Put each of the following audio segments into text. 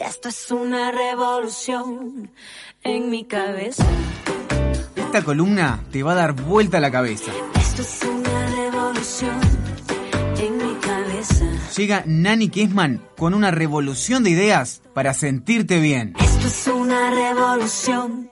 Esto es una revolución en mi cabeza. Esta columna te va a dar vuelta a la cabeza. Esto es una revolución en mi cabeza. Llega Nani Kessman con una revolución de ideas para sentirte bien. Esto es una revolución.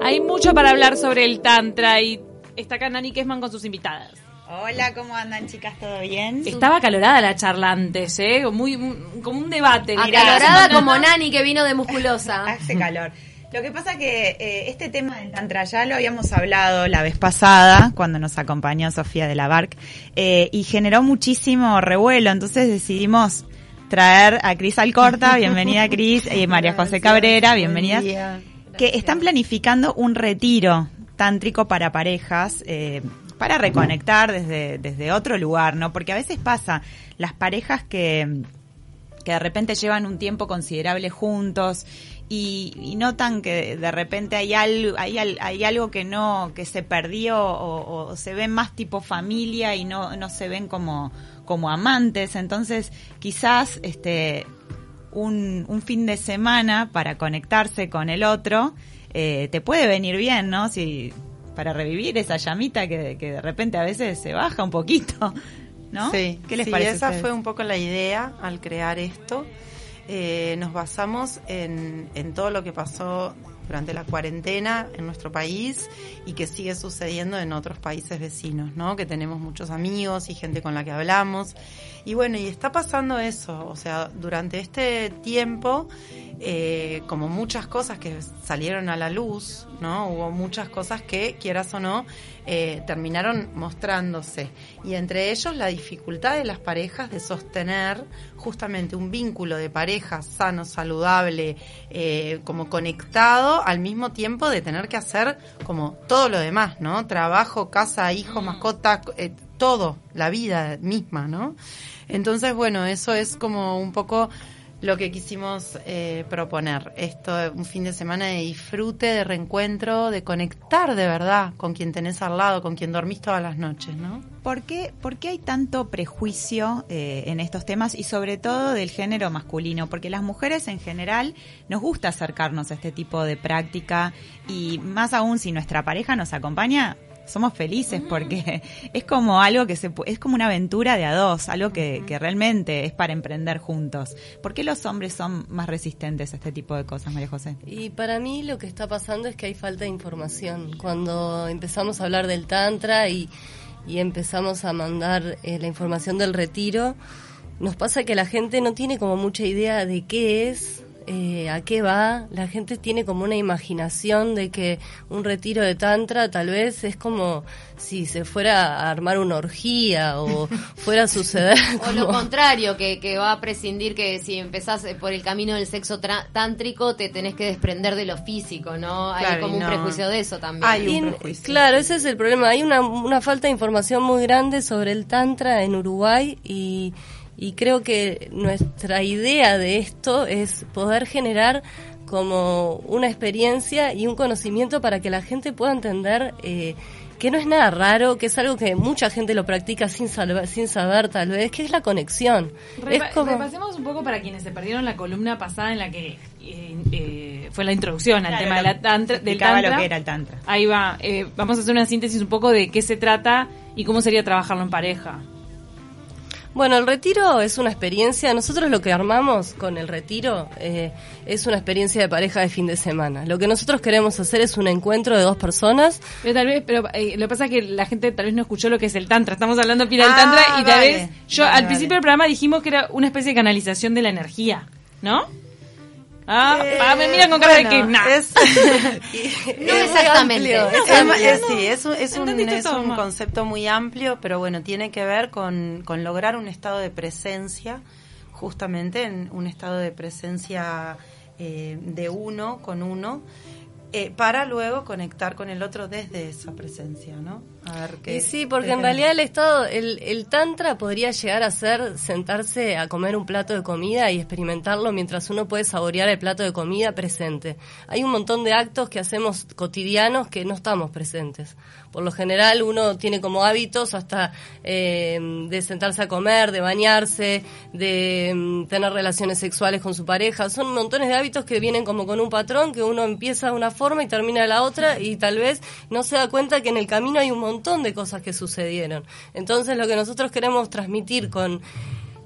Hay mucho para hablar sobre el Tantra y está acá Nani Kessman con sus invitadas. Hola, ¿cómo andan chicas? ¿Todo bien? Estaba acalorada la charla antes, ¿eh? Muy, muy- como un debate. mirá. Acalorada como Nani que vino de musculosa. Hace calor. Lo que pasa que eh, este tema del tantra ya lo habíamos hablado la vez pasada cuando nos acompañó Sofía de la Barc eh, y generó muchísimo revuelo, entonces decidimos traer a Cris Alcorta, bienvenida Cris, y María José Cabrera, bienvenidas, que están planificando un retiro tántrico para parejas, eh, para reconectar desde, desde otro lugar, ¿no? Porque a veces pasa, las parejas que que de repente llevan un tiempo considerable juntos y, y notan que de repente hay algo, hay, hay algo que no, que se perdió o, o se ven más tipo familia y no, no se ven como, como amantes. Entonces, quizás este un, un fin de semana para conectarse con el otro eh, te puede venir bien, ¿no? Si para revivir esa llamita que, que de repente a veces se baja un poquito, ¿no? Sí, ¿Qué les sí, parece? esa fue un poco la idea al crear esto. Eh, nos basamos en, en todo lo que pasó durante la cuarentena en nuestro país y que sigue sucediendo en otros países vecinos, ¿no? Que tenemos muchos amigos y gente con la que hablamos. Y bueno, y está pasando eso, o sea, durante este tiempo, eh, como muchas cosas que salieron a la luz, ¿no? Hubo muchas cosas que, quieras o no, eh, terminaron mostrándose. Y entre ellos la dificultad de las parejas de sostener justamente un vínculo de pareja sano, saludable, eh, como conectado, al mismo tiempo de tener que hacer como todo lo demás, ¿no? Trabajo, casa, hijo, mascota, eh, todo, la vida misma, ¿no? Entonces, bueno, eso es como un poco lo que quisimos eh, proponer. Esto, un fin de semana de disfrute, de reencuentro, de conectar de verdad con quien tenés al lado, con quien dormís todas las noches, ¿no? ¿Por qué, por qué hay tanto prejuicio eh, en estos temas y sobre todo del género masculino? Porque las mujeres en general nos gusta acercarnos a este tipo de práctica y más aún si nuestra pareja nos acompaña, somos felices porque es como algo que se es como una aventura de a dos, algo que, que realmente es para emprender juntos. ¿Por qué los hombres son más resistentes a este tipo de cosas, María José? Y para mí lo que está pasando es que hay falta de información. Cuando empezamos a hablar del Tantra y, y empezamos a mandar eh, la información del retiro, nos pasa que la gente no tiene como mucha idea de qué es, eh, a qué va. La gente tiene como una imaginación de que un retiro de Tantra tal vez es como si se fuera a armar una orgía o fuera a suceder. O lo contrario, que, que va a prescindir que si empezás por el camino del sexo tra- tántrico te tenés que desprender de lo físico, ¿no? Hay Claro, como un prejuicio de eso también. Hay un prejuicio. Claro, ese es el problema. Hay una, una falta de información muy grande sobre el Tantra en Uruguay y, y creo que nuestra idea de esto es poder generar como una experiencia y un conocimiento para que la gente pueda entender eh, que no es nada raro, que es algo que mucha gente lo practica sin saber, sin saber tal vez, que es la conexión. Repa- es como... Repasemos un poco para quienes se perdieron la columna pasada en la que eh, eh, fue la introducción al Claro, tema de la tantra, del tantra. lo que era el tantra. Ahí va. Eh, vamos a hacer una síntesis un poco de qué se trata y cómo sería trabajarlo en pareja. Bueno, el retiro es una experiencia. Nosotros lo que armamos con el retiro eh, es una experiencia de pareja de fin de semana. Lo que nosotros queremos hacer es un encuentro de dos personas. Pero tal vez, pero eh, lo que pasa es que la gente tal vez no escuchó lo que es el tantra. Estamos hablando del Ah, tantra y tal vale. vez yo Vale, al vale. principio del programa dijimos que era una especie de canalización de la energía, ¿no? Ah, Eh, ah, me miran con cara de que nah. es- No exactamente. amplio, Es, amplio. sí, es un, es un- Entendiste es todo, un Ma. concepto muy amplio, pero bueno, tiene que ver con, con lograr un estado de presencia, justamente en un estado de presencia eh, de uno con uno, eh, para luego conectar con el otro desde esa presencia, ¿no? A ver qué. Y sí, porque en realidad el estado, el, el tantra podría llegar a ser sentarse a comer un plato de comida y experimentarlo mientras uno puede saborear el plato de comida presente. Hay un montón de actos que hacemos cotidianos que no estamos presentes. Por lo general uno tiene como hábitos hasta eh, de sentarse a comer, de bañarse, de mm, tener relaciones sexuales con su pareja. Son montones de hábitos que vienen como con un patrón que uno empieza de una forma y termina de la otra y tal vez no se da cuenta que en el camino hay un montón de cosas que sucedieron. Entonces lo que nosotros queremos transmitir con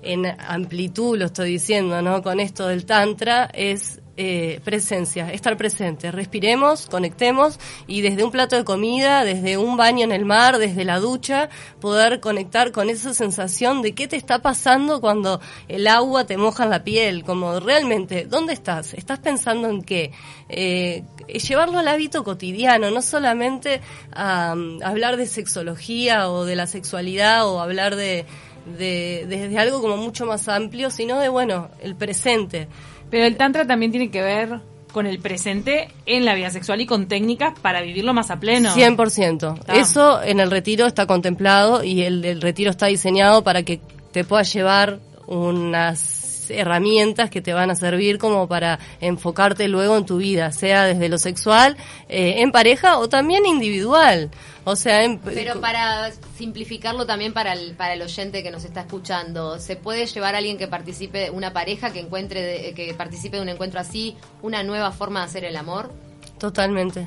en amplitud, lo estoy diciendo, ¿no? Con esto del tantra es eh, presencia, estar presente. Respiremos, conectemos y desde un plato de comida, desde un baño en el mar, desde la ducha, poder conectar con esa sensación de qué te está pasando cuando el agua te moja en la piel, como realmente, ¿dónde estás? ¿Estás pensando en qué? Eh, llevarlo al hábito cotidiano, no solamente a, a hablar de sexología o de la sexualidad o hablar de de, desde algo como mucho más amplio, sino de, bueno, el presente. Pero el tantra también tiene que ver con el presente en la vida sexual y con técnicas para vivirlo más a pleno. 100%. Está. Eso en el retiro está contemplado y el, el retiro está diseñado para que te pueda llevar unas herramientas que te van a servir como para enfocarte luego en tu vida, sea desde lo sexual, eh, en pareja o también individual. O sea, en- Pero para simplificarlo también para el, para el oyente que nos está escuchando, ¿se puede llevar a alguien que participe, una pareja que encuentre, de- que participe de un encuentro así, una nueva forma de hacer el amor? totalmente.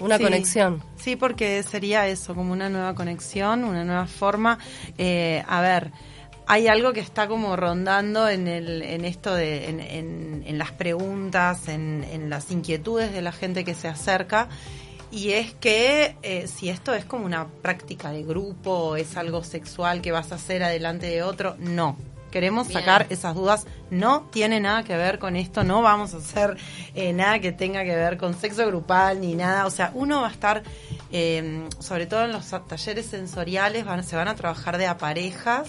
Una Sí. conexión. Sí, porque sería eso, como una nueva conexión, una nueva forma. Eh, a ver, hay algo que está como rondando en, el, en esto de, en, en- en las preguntas, en, las inquietudes de la gente que se acerca. Y es que eh, si esto es como una práctica de grupo, es algo sexual que vas a hacer adelante de otro, no. Queremos Bien. sacar esas dudas. No tiene nada que ver con esto. No vamos a hacer eh, nada que tenga que ver con sexo grupal ni nada. O sea, uno va a estar, eh, sobre todo en los talleres sensoriales, van, se van a trabajar de a parejas.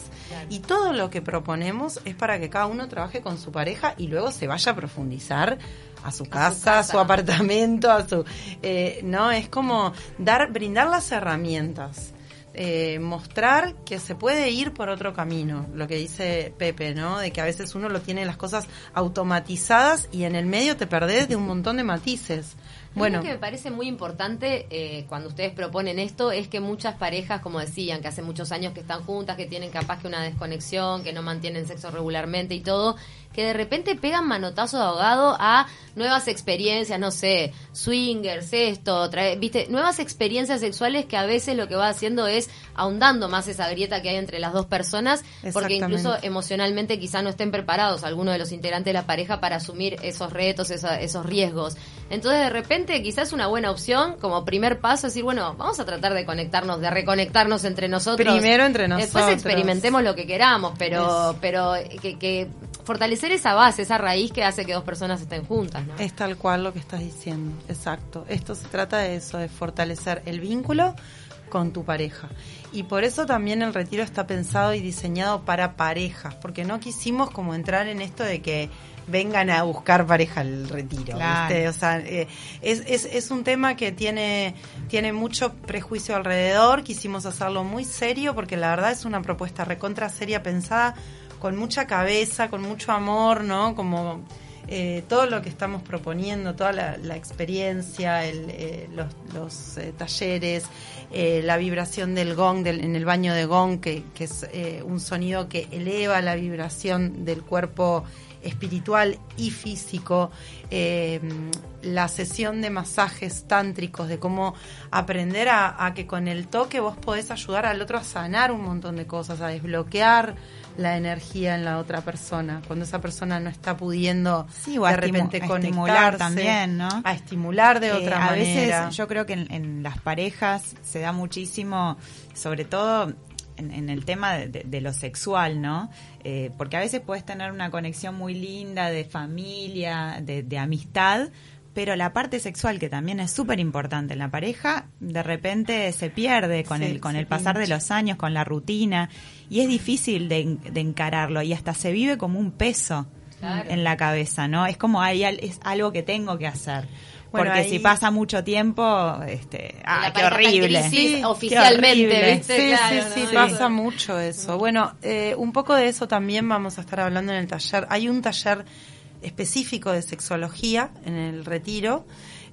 Y todo lo que proponemos es para que cada uno trabaje con su pareja y luego se vaya a profundizar a su casa, a su, casa. apartamento, a su... eh, no, es como dar, brindar las herramientas eh, mostrar que se puede ir por otro camino, lo que dice Pepe, ¿no? De que a veces uno lo tiene las cosas automatizadas y en el medio te perdés de un montón de matices. Bueno. Algo que me parece muy importante eh, cuando ustedes proponen esto es que muchas parejas, como decían, que hace muchos años que están juntas, que tienen capaz que una desconexión, que no mantienen sexo regularmente y todo, que de repente pegan manotazo de ahogado a nuevas experiencias, no sé, swingers, esto, trae- viste, nuevas experiencias sexuales que a veces lo que va haciendo es ahondando más esa grieta que hay entre las dos personas, porque incluso emocionalmente quizá no estén preparados algunos de los integrantes de la pareja para asumir esos retos, esa- esos riesgos. Entonces de repente quizás es una buena opción como primer paso decir, bueno, vamos a tratar de conectarnos, de reconectarnos entre nosotros. Primero entre Después nosotros. experimentemos lo que queramos, pero, Es- pero que, que fortalecer esa base, esa raíz que hace que dos personas estén juntas, ¿no? es tal cual lo que estás diciendo, exacto. Esto se trata de eso, de fortalecer el vínculo con tu pareja. Y por eso también el retiro está pensado y diseñado para parejas, porque no quisimos como entrar en esto de que vengan a buscar pareja al retiro. Claro. ¿viste? O sea, eh, es, es, es un tema que tiene, tiene mucho prejuicio alrededor, quisimos hacerlo muy serio, porque la verdad es una propuesta recontra seria, pensada con mucha cabeza, con mucho amor, ¿no? Como eh, todo lo que estamos proponiendo, toda la, experiencia, eh, los, eh, talleres, la vibración del gong en el baño de gong, que, es un sonido que eleva la vibración del cuerpo espiritual y físico, eh, la sesión de masajes tántricos, de cómo aprender a que con el toque vos podés ayudar al otro a sanar un montón de cosas, a desbloquear la energía en la otra persona, cuando esa persona no está pudiendo Sí, a de repente a conectarse, también, ¿no? A estimular de Eh, otra a manera. veces yo creo que en, en las parejas se da muchísimo, sobre todo en, en el tema de, de- de lo sexual, ¿no? Eh, porque a veces puedes tener una conexión muy linda de familia, de, de amistad, pero la parte sexual, que también es súper importante en la pareja, de repente se pierde con Sí, el, con el pasar de los años, con la rutina, y es difícil de, de encararlo, y hasta se vive como un peso Claro. en la cabeza, ¿no? Es como hay, al- es algo que tengo que hacer. Bueno, porque ahí- si pasa mucho tiempo, este, ah, qué horrible. crisis Qué oficialmente, horrible. ¿viste? Sí, Claro, sí, sí, pasa mucho eso. Bueno, eh, un poco de eso también vamos a estar hablando en el taller. Hay un taller específico de sexología en el retiro,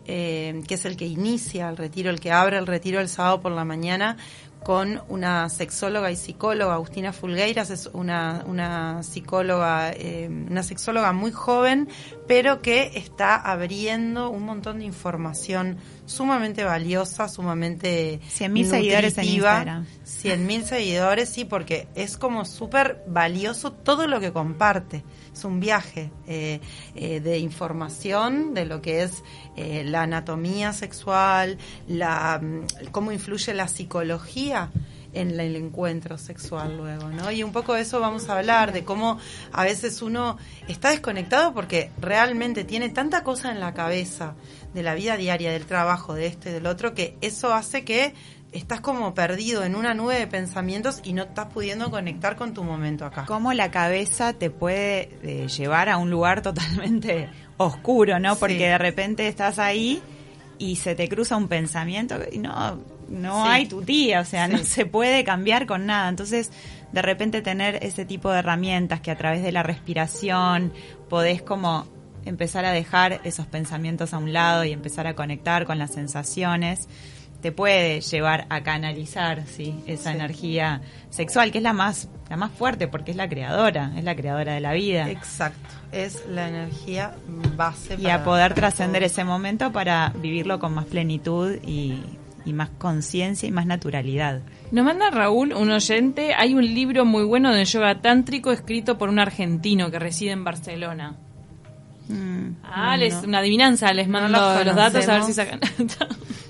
eh, que es el que inicia el retiro, el que abre el retiro el sábado por la mañana con una sexóloga y psicóloga, Agustina Fulgueiras, es una, una psicóloga, eh, una sexóloga muy joven, pero que está abriendo un montón de información sumamente valiosa, sumamente 100.000 seguidores en. Instagram. 100.000 seguidores, sí, porque es como súper valioso todo lo que comparte. Es un viaje eh, eh, de información de lo que es la anatomía sexual, la, mm, cómo influye la psicología en el encuentro sexual luego, ¿no? Y un poco de eso vamos a hablar, de cómo a veces uno está desconectado porque realmente tiene tanta cosa en la cabeza de la vida diaria, del trabajo, de esto y del otro, que eso hace que estás como perdido en una nube de pensamientos y no estás pudiendo conectar con tu momento acá. Cómo la cabeza te puede eh, llevar a un lugar totalmente oscuro, ¿no? Sí. Porque de repente estás ahí y se te cruza un pensamiento y no, no Sí. hay tu tía, o sea, Sí. no se puede cambiar con nada. Entonces, de repente tener ese tipo de herramientas que a través de la respiración podés como empezar a dejar esos pensamientos a un lado y empezar a conectar con las sensaciones, te puede llevar a canalizar sí, esa Sí. energía sexual, que es la más, la más fuerte porque es la creadora, es la creadora de la vida. Exacto, es la energía base. Y para- a poder trascender ese momento para vivirlo con más plenitud y, y más conciencia y más naturalidad. Nos manda Raúl, un oyente, hay un libro muy bueno de yoga tántrico escrito por un argentino que reside en Barcelona. Mm, Ah, les, no. una adivinanza, les No mando los los datos a ver si sacan.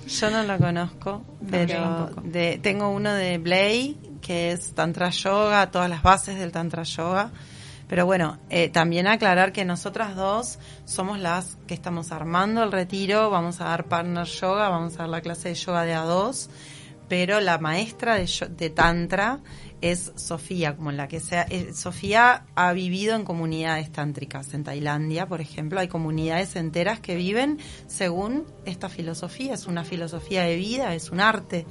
Yo no lo conozco, pero de, tengo uno de Blay, que es Tantra Yoga, todas las bases del Tantra Yoga. Pero bueno, eh, también aclarar que nosotras dos somos las que estamos armando el retiro, vamos a dar partner yoga, vamos a dar la clase de yoga de A2, pero la maestra de, de Tantra es Sofía, como la que sea. eh, Sofía ha vivido en comunidades tántricas en Tailandia, por ejemplo, hay comunidades enteras que viven según esta filosofía, es una filosofía de vida, es un arte.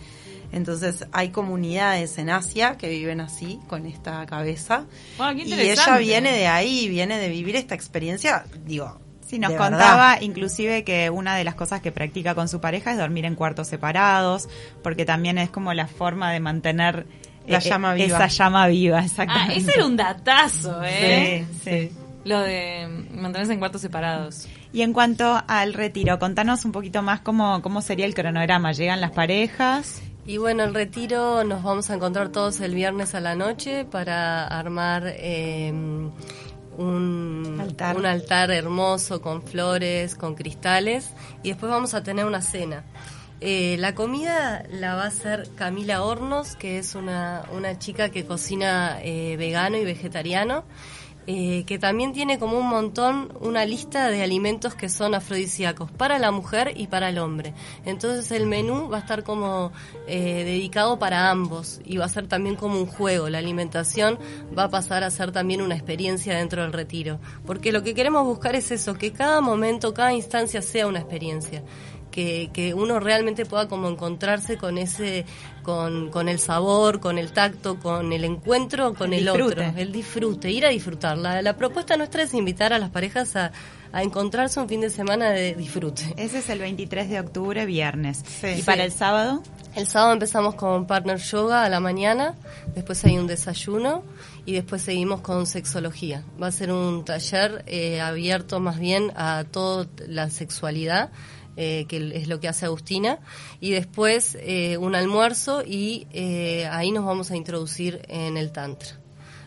Entonces hay comunidades en Asia que viven así, con esta cabeza. Ah, qué y ella viene de ahí, viene de vivir esta experiencia, digo. Sí, nos de contaba verdad. inclusive que una de las cosas que practica con su pareja es dormir en cuartos separados, porque también es como la forma de mantener La eh, llama viva. esa llama viva, Ah, exactamente. ese era un datazo, ¿eh? Sí, sí. Lo de mantenerse en cuartos separados. Y en cuanto al retiro, contanos un poquito más cómo, cómo sería el cronograma. ¿Llegan las parejas? Y bueno, el retiro nos vamos a encontrar todos el viernes a la noche para armar eh, un, Altar. un altar hermoso con flores, con cristales y después vamos a tener una cena. Eh, la comida la va a hacer Camila Hornos, que es una, una chica que cocina eh, vegano y vegetariano eh, que también tiene como un montón, una lista de alimentos que son afrodisíacos para la mujer y para el hombre. Entonces el menú va a estar como eh, dedicado para ambos y va a ser también como un juego. La alimentación va a pasar a ser también una experiencia dentro del retiro. Porque lo que queremos buscar es eso, que cada momento, cada instancia sea una experiencia. Que, que uno realmente pueda como encontrarse con ese, con, con el sabor, con el tacto, con el encuentro, con El el, disfrute. otro, el disfrute, ir a disfrutar. La, la propuesta nuestra es invitar a las parejas a, a encontrarse un fin de semana de disfrute. Ese es el 23 de octubre, viernes. Sí. ¿Y Sí. para el sábado? El sábado empezamos con partner yoga a la mañana, después hay un desayuno y después seguimos con sexología. Va a ser un taller eh, abierto más bien a toda la sexualidad, eh, que es lo que hace Agustina, y después eh, un almuerzo y eh, ahí nos vamos a introducir en el tantra.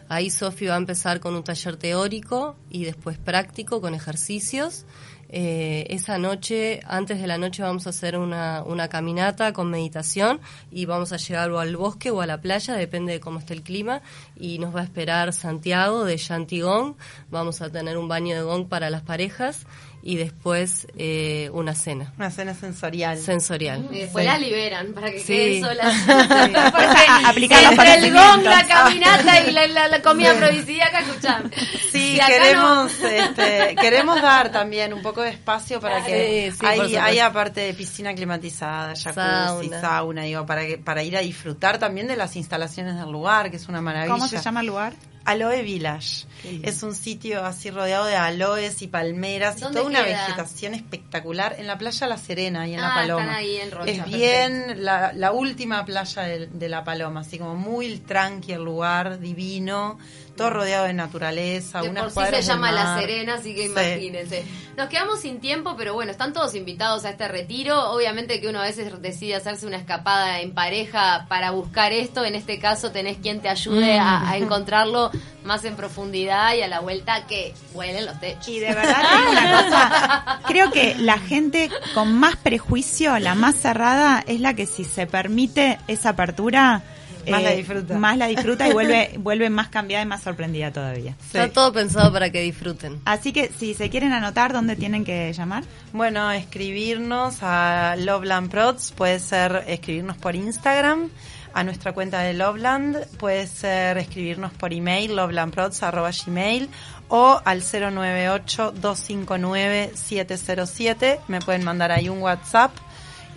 Ahí Sofi va a empezar con un taller teórico y después práctico con ejercicios. Esa noche, antes de la noche, vamos a hacer una, una caminata con meditación y vamos a llegar o al bosque o a la playa, depende de cómo esté el clima. Y nos va a esperar Santiago de Chantigón. Vamos a tener un baño de gong para las parejas y después eh, una cena Una cena sensorial. sensorial. Y después Sí. las liberan para que Sí. queden solas. Aplicar los Entre el gong, la caminata y la, la, la comida afrodisíaca, escuchame. Sí, queremos, este, queremos dar también un poco de espacio para que Sí, hay, hay aparte de piscina climatizada, jacuzzi, sauna, Sauna. digo, para que, para ir a disfrutar también de las instalaciones del lugar, que es una maravilla. ¿Cómo se llama el lugar? Aloe Village. Es un sitio así rodeado de aloes y palmeras y ¿Dónde toda una queda? vegetación espectacular en la playa La Serena y en La Ah, Paloma. están ahí en Rocha, es bien la, la última playa de, de La Paloma, así como muy tranqui el lugar, divino, todo rodeado de naturaleza. De unas por sí se llama La. Serena, así que Sí. imagínense. Nos quedamos sin tiempo, pero bueno, están todos invitados a este retiro. Obviamente que uno a veces decide hacerse una escapada en pareja para buscar esto. En este caso tenés quien te ayude a, Mm. a encontrarlo más en profundidad y a la vuelta que huelen los techos. Y de verdad una cosa, creo que la gente con más prejuicio, la más cerrada, es la que si se permite esa apertura, eh, Más la disfruta. Más la disfruta y vuelve, vuelve más cambiada y más sorprendida todavía. Está todo pensado para que disfruten. Así que si se quieren anotar, ¿dónde tienen que llamar? Bueno, escribirnos a Loveland Prods, puede ser escribirnos por Instagram, a nuestra cuenta de Loveland, puede ser escribirnos por email, lovelandprods.gmail o al 098-259-707, me pueden mandar ahí un WhatsApp.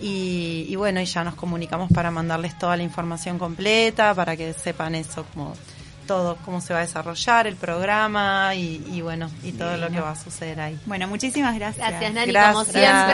Y, y bueno, y ya nos comunicamos para mandarles toda la información completa, para que sepan eso, como todo, cómo se va a desarrollar el programa y, y bueno, y todo lo que va a suceder ahí. Bueno, muchísimas gracias. Gracias, Nani, Gracias. como siempre.